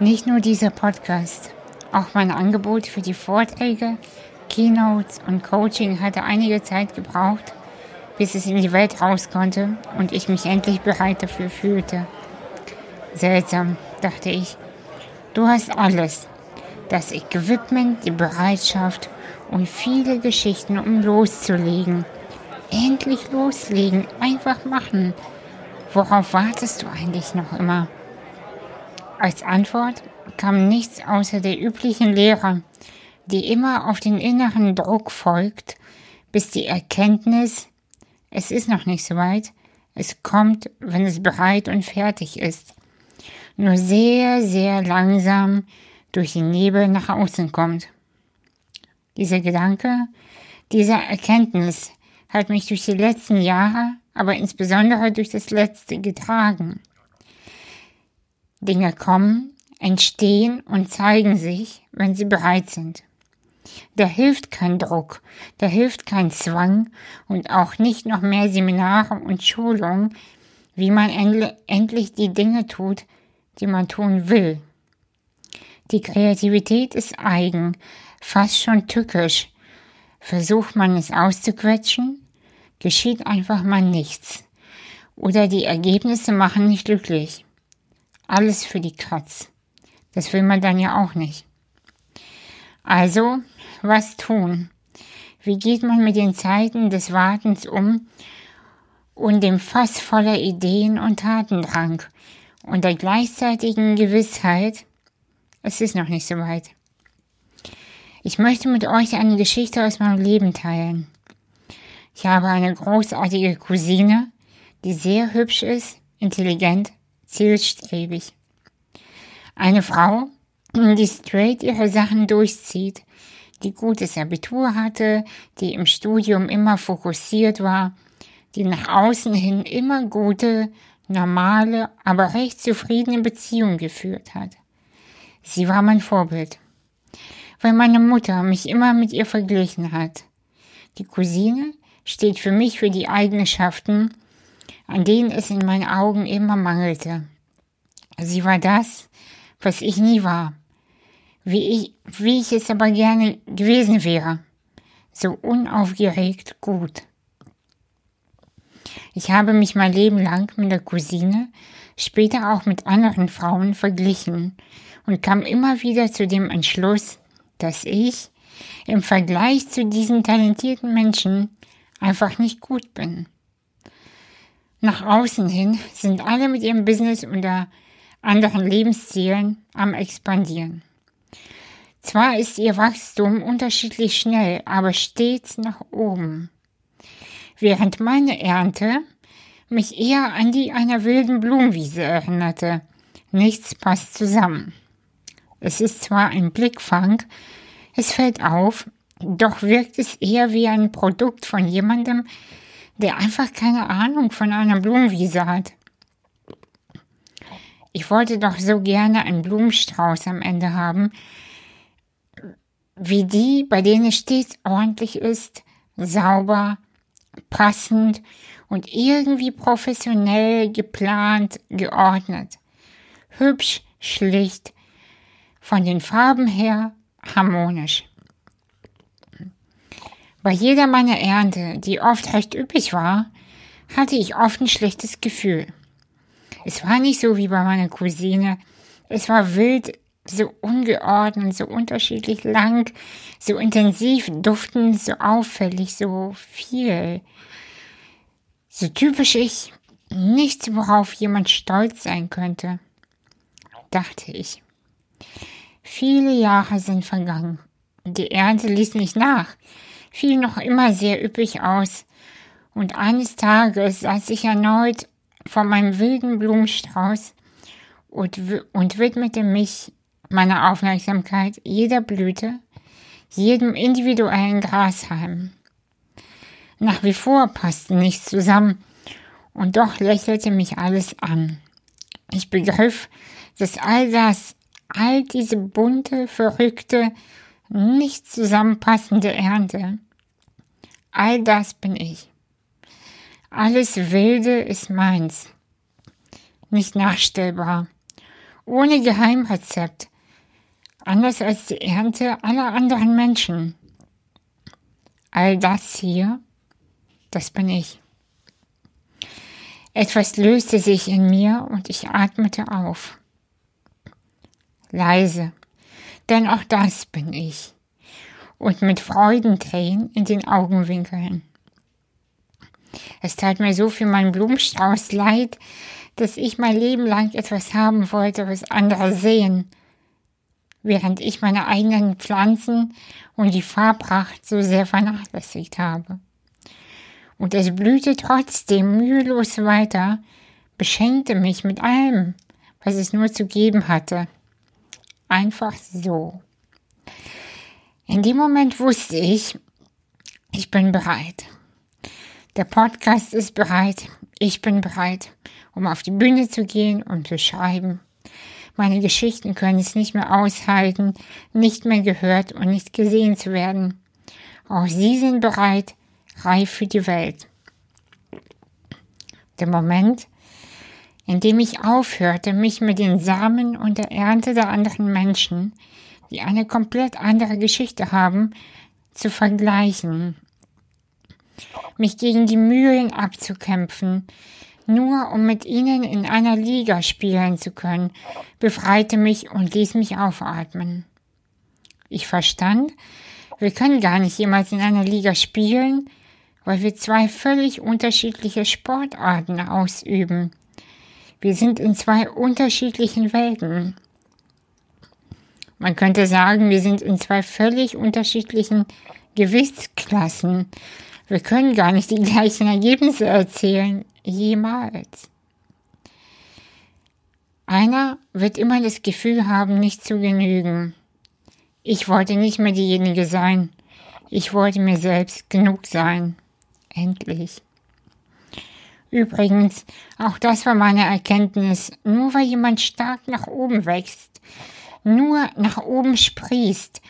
Nicht nur dieser Podcast, auch mein Angebot für die Vorträge, Keynotes und Coaching hatte einige Zeit gebraucht, bis es in die Welt raus konnte und ich mich endlich bereit dafür fühlte. Seltsam, dachte ich. Du hast alles. Das Equipment, die Bereitschaft und viele Geschichten, um loszulegen. Endlich loslegen, einfach machen. Worauf wartest du eigentlich noch immer? Als Antwort kam nichts außer der üblichen Lehre, die immer auf den inneren Druck folgt, bis die Erkenntnis, es ist noch nicht so weit, es kommt, wenn es bereit und fertig ist, nur sehr, sehr langsam durch den Nebel nach außen kommt. Dieser Gedanke, diese Erkenntnis hat mich durch die letzten Jahre, aber insbesondere durch das letzte getragen. Dinge kommen, entstehen und zeigen sich, wenn sie bereit sind. Da hilft kein Druck, da hilft kein Zwang und auch nicht noch mehr Seminare und Schulungen, wie man endlich die Dinge tut, die man tun will. Die Kreativität ist eigen, fast schon tückisch. Versucht man es auszuquetschen, geschieht einfach mal nichts. Oder die Ergebnisse machen nicht glücklich. Alles für die Katz. Das will man dann ja auch nicht. Also, was tun? Wie geht man mit den Zeiten des Wartens um und dem Fass voller Ideen und Tatendrang und der gleichzeitigen Gewissheit, es ist noch nicht so weit. Ich möchte mit euch eine Geschichte aus meinem Leben teilen. Ich habe eine großartige Cousine, die sehr hübsch ist, intelligent, zielstrebig. Eine Frau, die straight ihre Sachen durchzieht, die gutes Abitur hatte, die im Studium immer fokussiert war, die nach außen hin immer gute, normale, aber recht zufriedene Beziehungen geführt hat. Sie war mein Vorbild, weil meine Mutter mich immer mit ihr verglichen hat. Die Cousine steht für mich für die Eigenschaften, an denen es in meinen Augen immer mangelte. Sie war das, was ich nie war, wie ich, wie ich es aber gerne gewesen wäre, so unaufgeregt gut. Ich habe mich mein Leben lang mit der Cousine, später auch mit anderen Frauen verglichen und kam immer wieder zu dem Entschluss, dass ich im Vergleich zu diesen talentierten Menschen einfach nicht gut bin. Nach außen hin sind alle mit ihrem Business unter anderen Lebenszielen am expandieren. Zwar ist ihr Wachstum unterschiedlich schnell, aber stets nach oben. Während meine Ernte mich eher an die einer wilden Blumenwiese erinnerte. Nichts passt zusammen. Es ist zwar ein Blickfang, es fällt auf, doch wirkt es eher wie ein Produkt von jemandem, der einfach keine Ahnung von einer Blumenwiese hat. Ich wollte doch so gerne einen Blumenstrauß am Ende haben, wie die, bei denen es stets ordentlich ist, sauber, passend und irgendwie professionell geplant, geordnet. Hübsch, schlicht, von den Farben her harmonisch. Bei jeder meiner Ernte, die oft recht üppig war, hatte ich oft ein schlechtes Gefühl. Es war nicht so wie bei meiner Cousine. Es war wild, so ungeordnet, so unterschiedlich lang, so intensiv duftend, so auffällig, so viel. So typisch ich, nichts, worauf jemand stolz sein könnte, dachte ich. Viele Jahre sind vergangen. Die Ernte ließ nicht nach, fiel noch immer sehr üppig aus, und eines Tages saß ich erneut vor meinem wilden Blumenstrauß und, und widmete mich meiner Aufmerksamkeit jeder Blüte, jedem individuellen Grashalm. Nach wie vor passte nichts zusammen, und doch lächelte mich alles an. Ich begriff, dass all das, all diese bunte, verrückte, nicht zusammenpassende Ernte, all das bin ich. Alles Wilde ist meins, nicht nachstellbar ohne Geheimrezept, anders als die Ernte aller anderen Menschen. All das hier, das bin ich. Etwas löste sich in mir und ich atmete auf. Leise, denn auch das bin ich. Und mit Freudentränen in den Augenwinkeln. Es tat mir so für meinen Blumenstrauß leid, dass ich mein Leben lang etwas haben wollte, was andere sehen, während ich meine eigenen Pflanzen und die Farbracht so sehr vernachlässigt habe. Und es blühte trotzdem mühelos weiter, beschenkte mich mit allem, was es nur zu geben hatte. Einfach so. In dem Moment wusste ich, ich bin bereit. Der Podcast ist bereit, ich bin bereit, um auf die Bühne zu gehen und zu schreiben. Meine Geschichten können es nicht mehr aushalten, nicht mehr gehört und nicht gesehen zu werden. Auch sie sind bereit, reif für die Welt. Der Moment, in dem ich aufhörte, mich mit den Samen und der Ernte der anderen Menschen, die eine komplett andere Geschichte haben, zu vergleichen, mich gegen die Mühlen abzukämpfen, nur um mit ihnen in einer Liga spielen zu können, befreite mich und ließ mich aufatmen. Ich verstand, wir können gar nicht jemals in einer Liga spielen, weil wir zwei völlig unterschiedliche Sportarten ausüben. Wir sind in zwei unterschiedlichen Welten. Man könnte sagen, wir sind in zwei völlig unterschiedlichen Gewichtsklassen. Wir können gar nicht die gleichen Ergebnisse erzielen, jemals. Einer wird immer das Gefühl haben, nicht zu genügen. Ich wollte nicht mehr diejenige sein. Ich wollte mir selbst genug sein. Endlich. Übrigens, auch das war meine Erkenntnis. Nur weil jemand stark nach oben wächst, nur nach oben sprießt,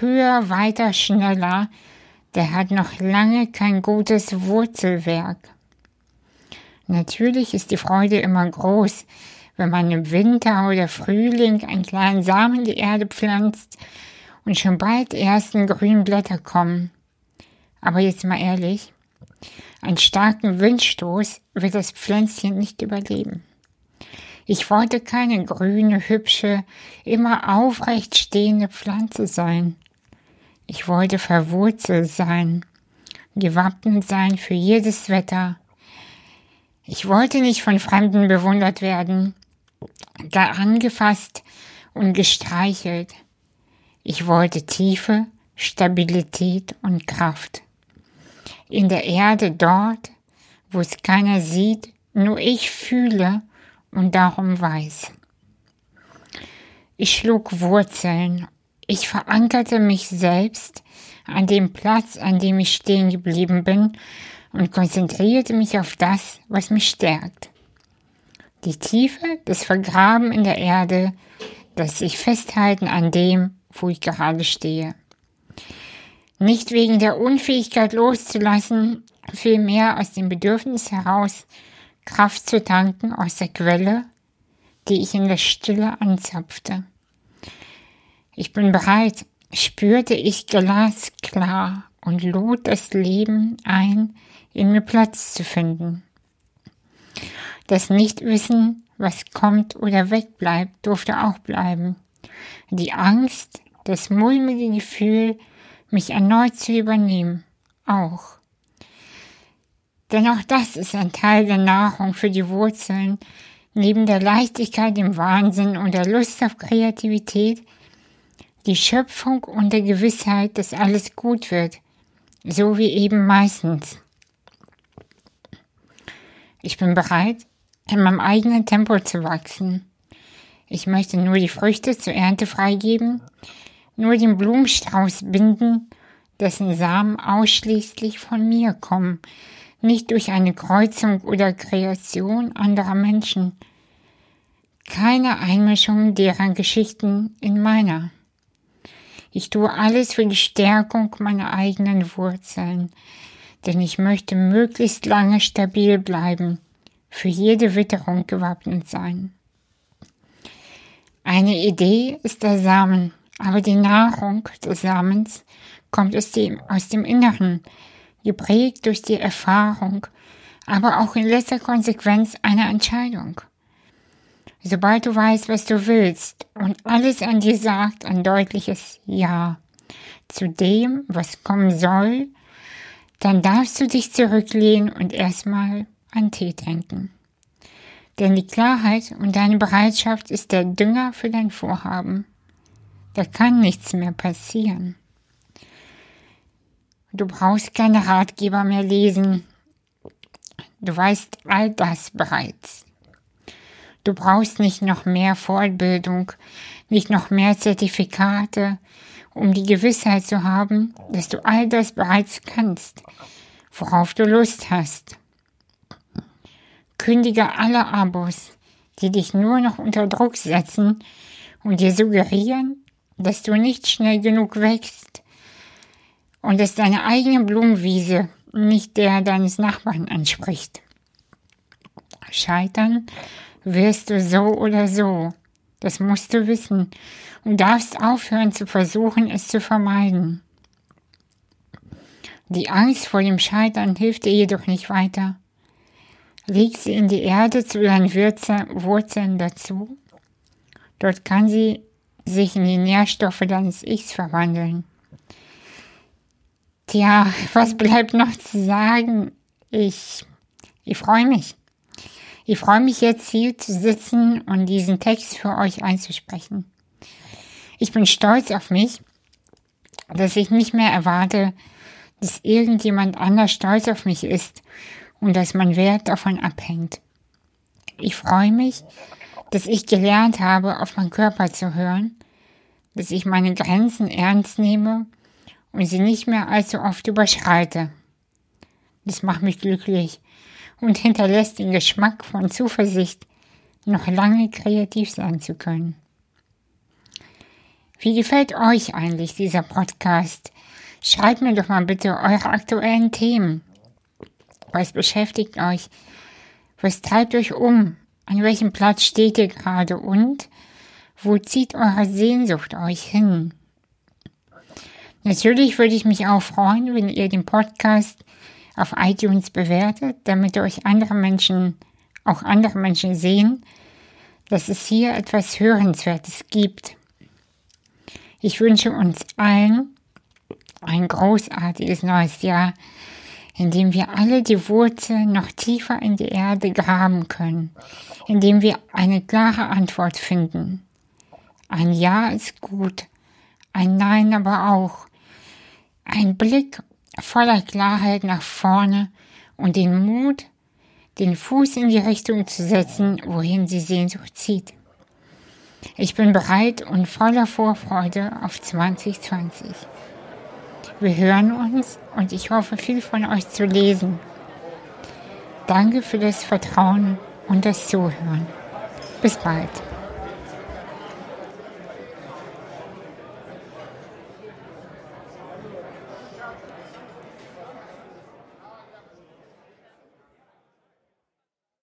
höher, weiter, schneller, der hat noch lange kein gutes Wurzelwerk. Natürlich ist die Freude immer groß, wenn man im Winter oder Frühling einen kleinen Samen in die Erde pflanzt und schon bald die ersten grünen Blätter kommen. Aber jetzt mal ehrlich, einen starken Windstoß wird das Pflänzchen nicht überleben. Ich wollte keine grüne, hübsche, immer aufrecht stehende Pflanze sein. Ich wollte verwurzelt sein, gewappnet sein für jedes Wetter. Ich wollte nicht von Fremden bewundert werden, gar angefasst und gestreichelt. Ich wollte Tiefe, Stabilität und Kraft in der Erde dort, wo es keiner sieht, nur ich fühle und darum weiß. Ich schlug Wurzeln, ich verankerte mich selbst an dem Platz, an dem ich stehen geblieben bin und konzentrierte mich auf das, was mich stärkt. Die Tiefe, das Vergraben in der Erde, das sich festhalten an dem, wo ich gerade stehe. Nicht wegen der Unfähigkeit loszulassen, vielmehr aus dem Bedürfnis heraus, Kraft zu tanken aus der Quelle, die ich in der Stille anzapfte. Ich bin bereit, spürte ich glasklar und lud das Leben ein, in mir Platz zu finden. Das Nichtwissen, was kommt oder wegbleibt, durfte auch bleiben. Die Angst, das mulmige Gefühl, mich erneut zu übernehmen, auch. Denn auch das ist ein Teil der Nahrung für die Wurzeln, neben der Leichtigkeit im Wahnsinn und der Lust auf Kreativität, die Schöpfung und der Gewissheit, dass alles gut wird, so wie eben meistens. Ich bin bereit, in meinem eigenen Tempo zu wachsen. Ich möchte nur die Früchte zur Ernte freigeben, nur den Blumenstrauß binden, dessen Samen ausschließlich von mir kommen, nicht durch eine Kreuzung oder Kreation anderer Menschen. Keine Einmischung deren Geschichten in meiner. Ich tue alles für die Stärkung meiner eigenen Wurzeln, denn ich möchte möglichst lange stabil bleiben, für jede Witterung gewappnet sein. Eine Idee ist der Samen, aber die Nahrung des Samens kommt aus dem, aus dem Inneren, geprägt durch die Erfahrung, aber auch in letzter Konsequenz eine Entscheidung. Sobald du weißt, was du willst und alles an dir sagt ein deutliches Ja zu dem, was kommen soll, dann darfst du dich zurücklehnen und erstmal an Tee denken. Denn die Klarheit und deine Bereitschaft ist der Dünger für dein Vorhaben. Da kann nichts mehr passieren. Du brauchst keine Ratgeber mehr lesen. Du weißt all das bereits. Du brauchst nicht noch mehr Fortbildung, nicht noch mehr Zertifikate, um die Gewissheit zu haben, dass du all das bereits kannst, worauf du Lust hast. Kündige alle Abos, die dich nur noch unter Druck setzen und dir suggerieren, dass du nicht schnell genug wächst und dass deine eigene Blumenwiese nicht der deines Nachbarn entspricht. Scheitern wirst du so oder so. Das musst du wissen und darfst aufhören zu versuchen, es zu vermeiden. Die Angst vor dem Scheitern hilft dir jedoch nicht weiter. Leg sie in die Erde zu deinen Wurzeln dazu. Dort kann sie sich in die Nährstoffe deines Ichs verwandeln. Tja, was bleibt noch zu sagen? Ich, ich freue mich. Ich freue mich jetzt hier zu sitzen und diesen Text für euch einzusprechen. Ich bin stolz auf mich, dass ich nicht mehr erwarte, dass irgendjemand anders stolz auf mich ist und dass mein Wert davon abhängt. Ich freue mich, dass ich gelernt habe, auf meinen Körper zu hören, dass ich meine Grenzen ernst nehme und sie nicht mehr allzu oft überschreite. Das macht mich glücklich und hinterlässt den Geschmack von Zuversicht, noch lange kreativ sein zu können. Wie gefällt euch eigentlich dieser Podcast? Schreibt mir doch mal bitte eure aktuellen Themen. Was beschäftigt euch? Was treibt euch um? An welchem Platz steht ihr gerade und wo zieht eure Sehnsucht euch hin? Natürlich würde ich mich auch freuen, wenn ihr den Podcast auf iTunes bewertet, damit euch andere Menschen, auch andere Menschen sehen, dass es hier etwas Hörenswertes gibt. Ich wünsche uns allen ein großartiges neues Jahr, in dem wir alle die Wurzeln noch tiefer in die Erde graben können, in dem wir eine klare Antwort finden. Ein Ja ist gut, ein Nein aber auch. Ein Blick voller Klarheit nach vorne und den Mut, den Fuß in die Richtung zu setzen, wohin die Sehnsucht zieht. Ich bin bereit und voller Vorfreude auf 2020. Wir hören uns und ich hoffe viel von euch zu lesen. Danke für das Vertrauen und das Zuhören. Bis bald.